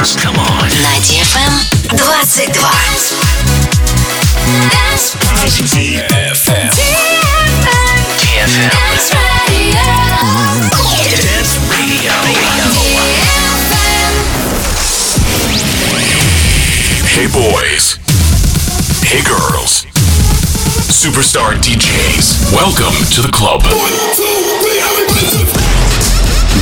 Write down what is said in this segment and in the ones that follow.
dance. Come on. На DFM 22. DFM. DFM. Dance Radio. Hey boys. Hey girls. Superstar DJs. Welcome to the club.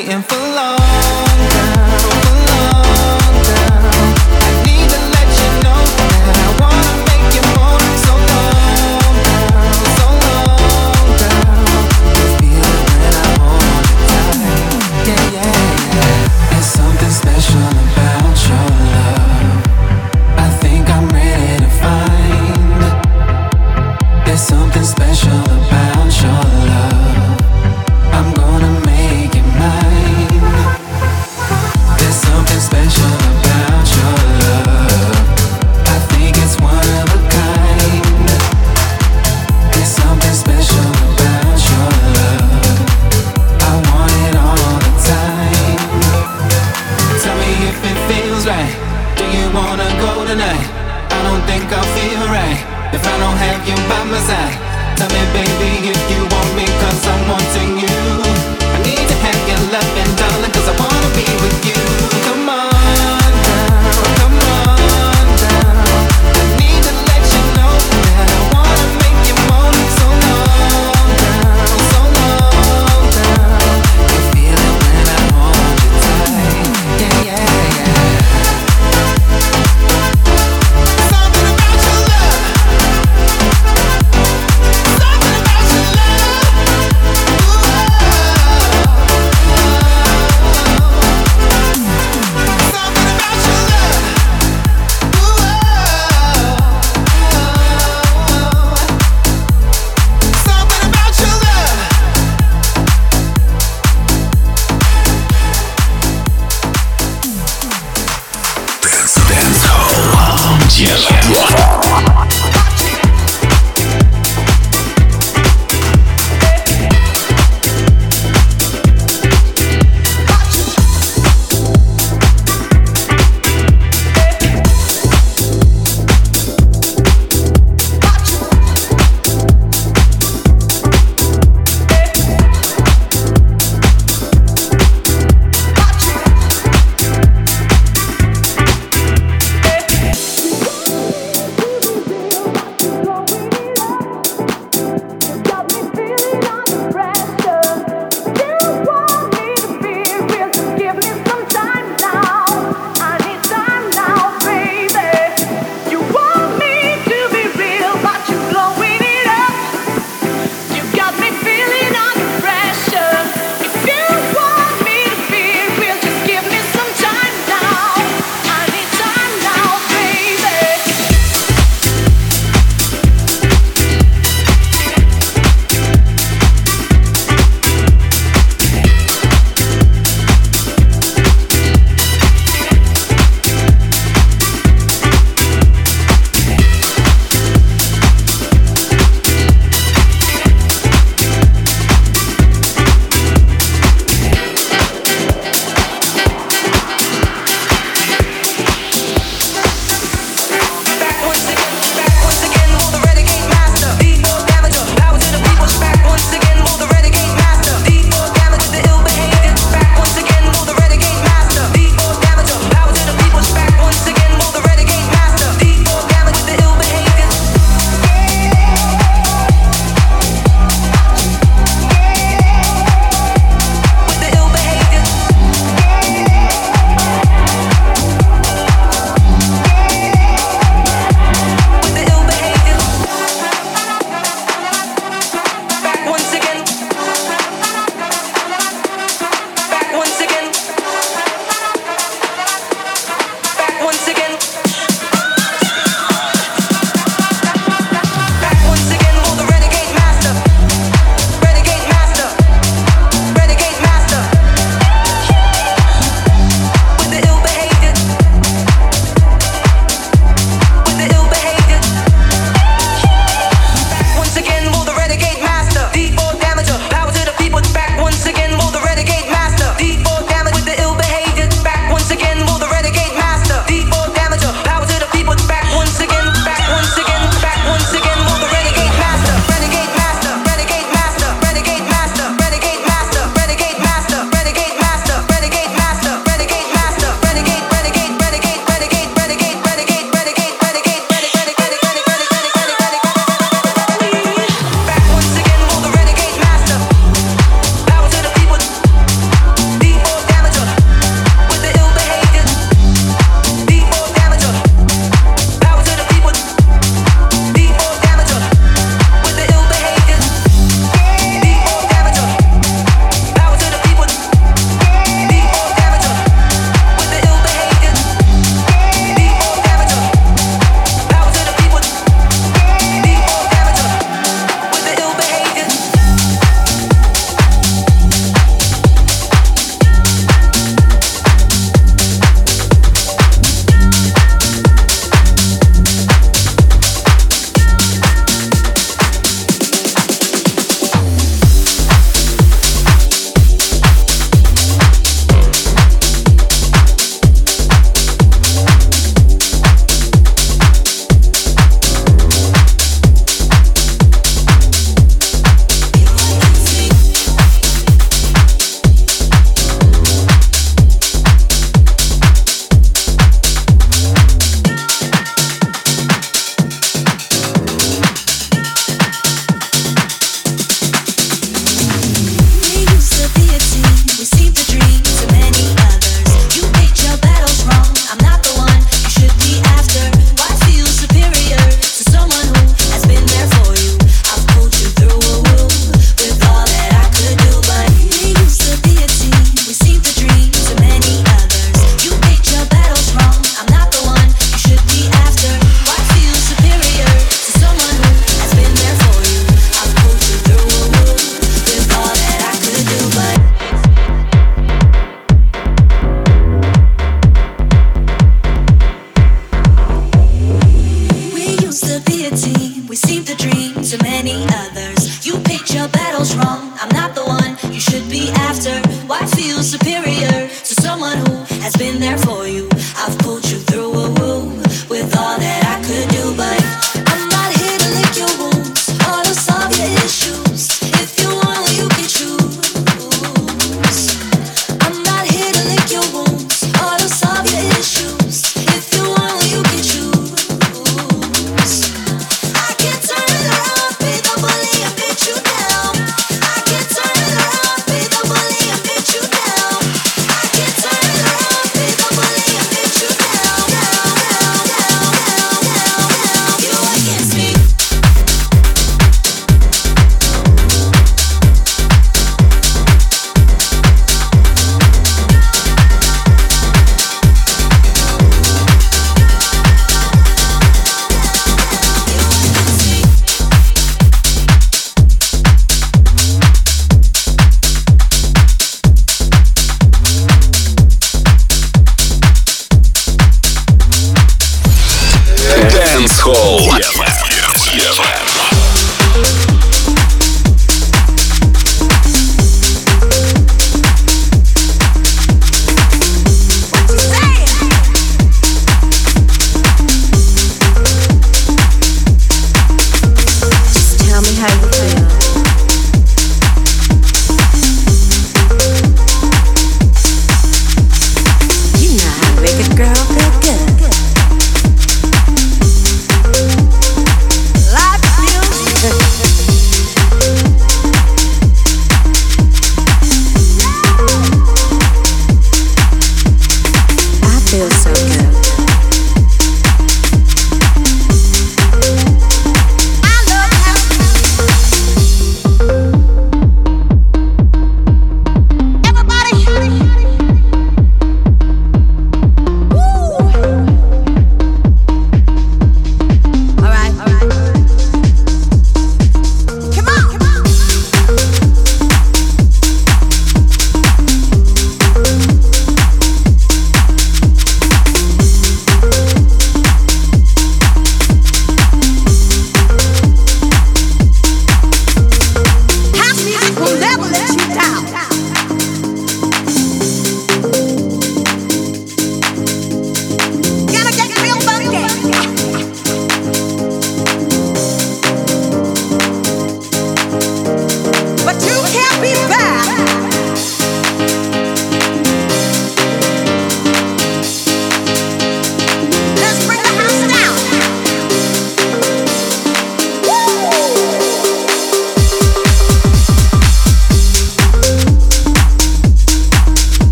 waiting for long.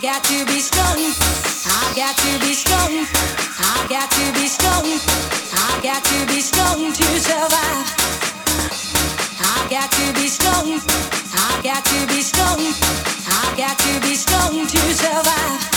got to be strong. I got to be strong. I got to be strong. I got to be strong to survive. I got to be strong. I got to be strong. I got to be strong to survive.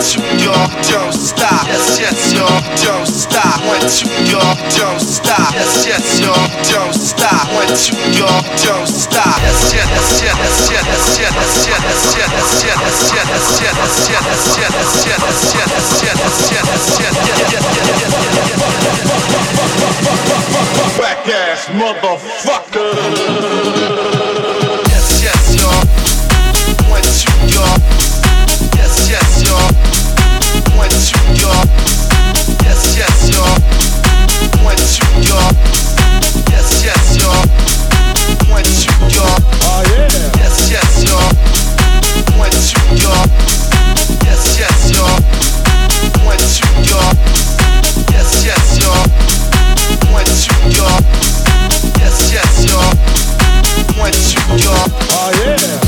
Once you don't stop. Yes, yes, you don't stop. Once you don't stop. Yes, yes, you don't stop. Once you don't stop. Yes, yes, yes, yes, yes, yes, yes, yes, yes, yes, yes, yes, yes, yes, yes, yes, yes, yes, Back ass motherfucker. Oh yeah.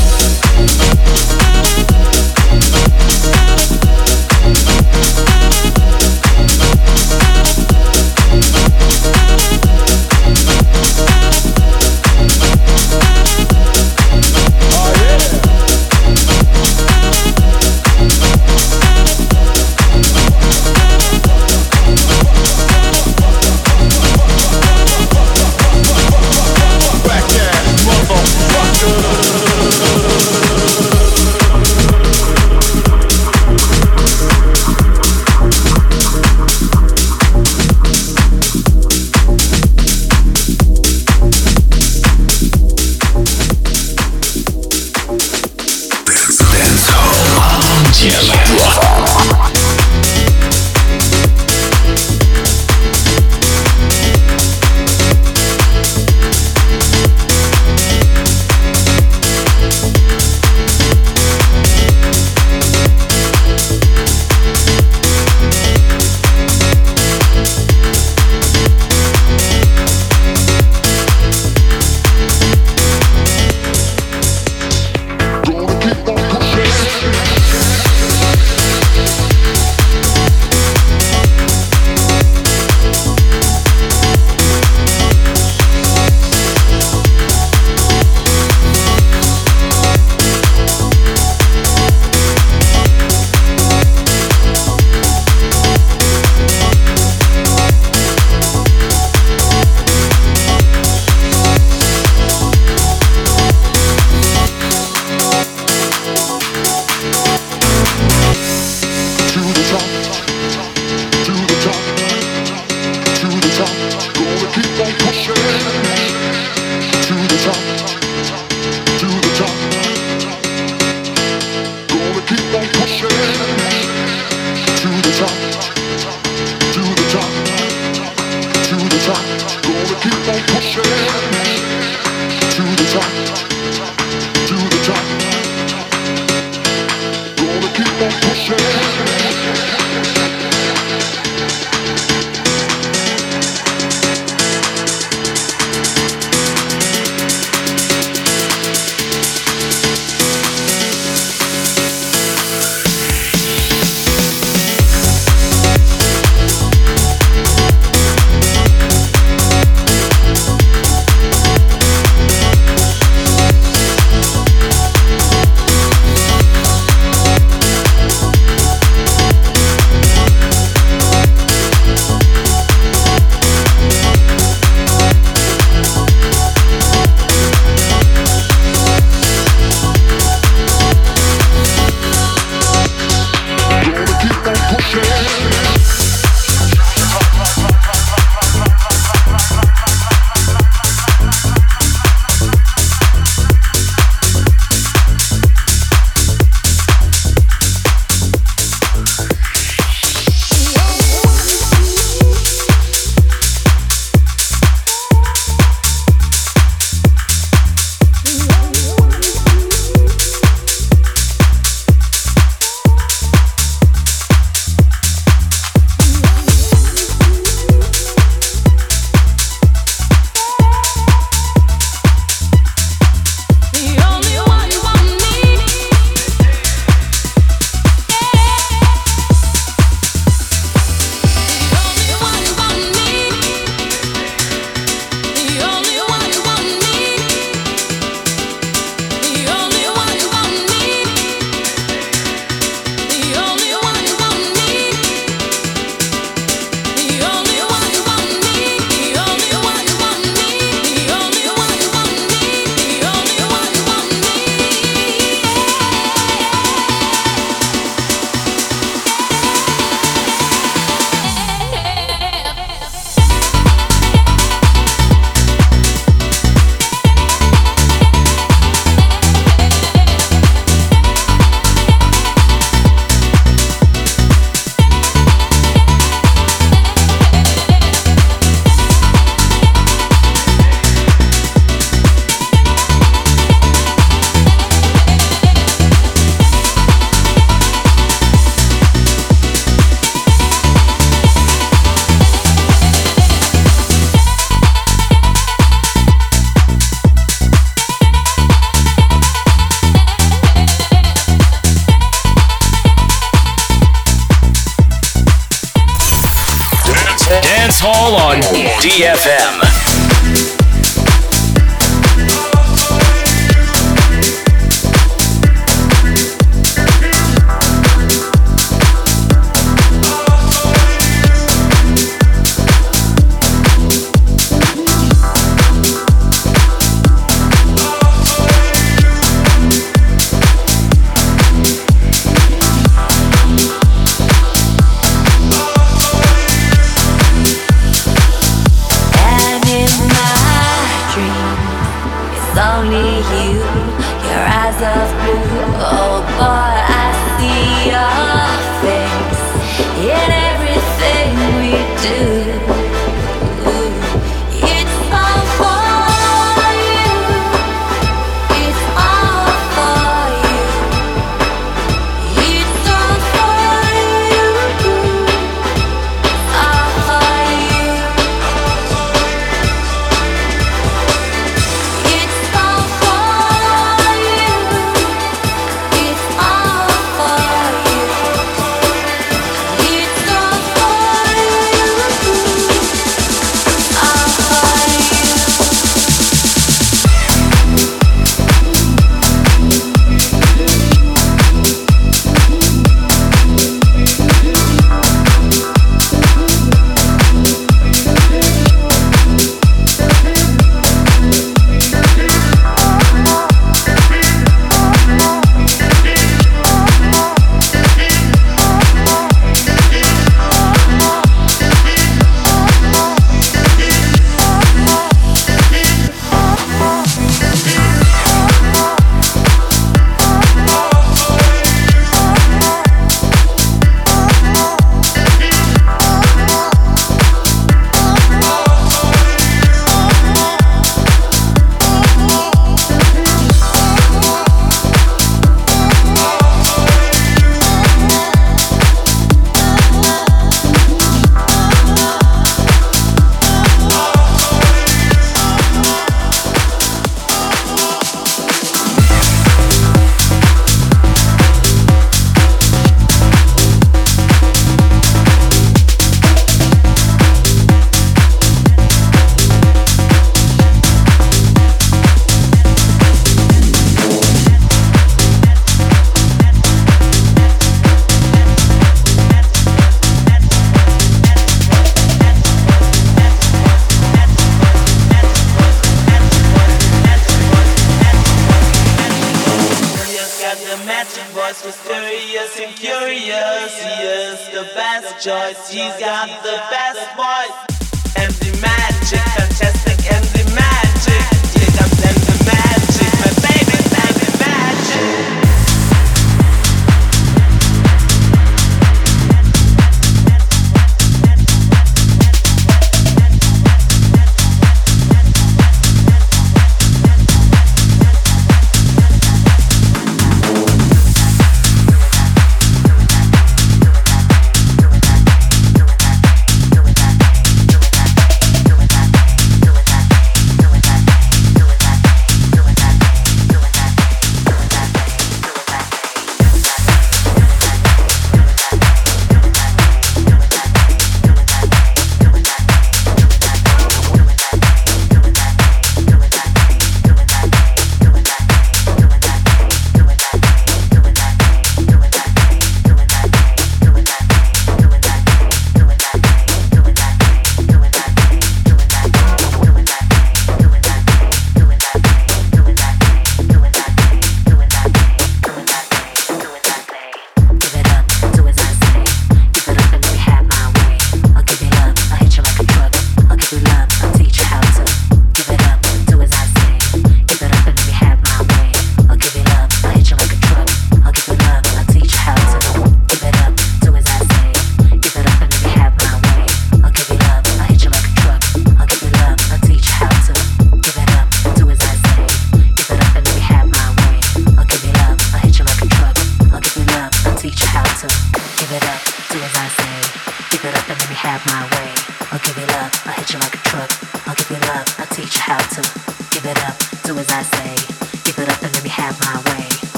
DFM.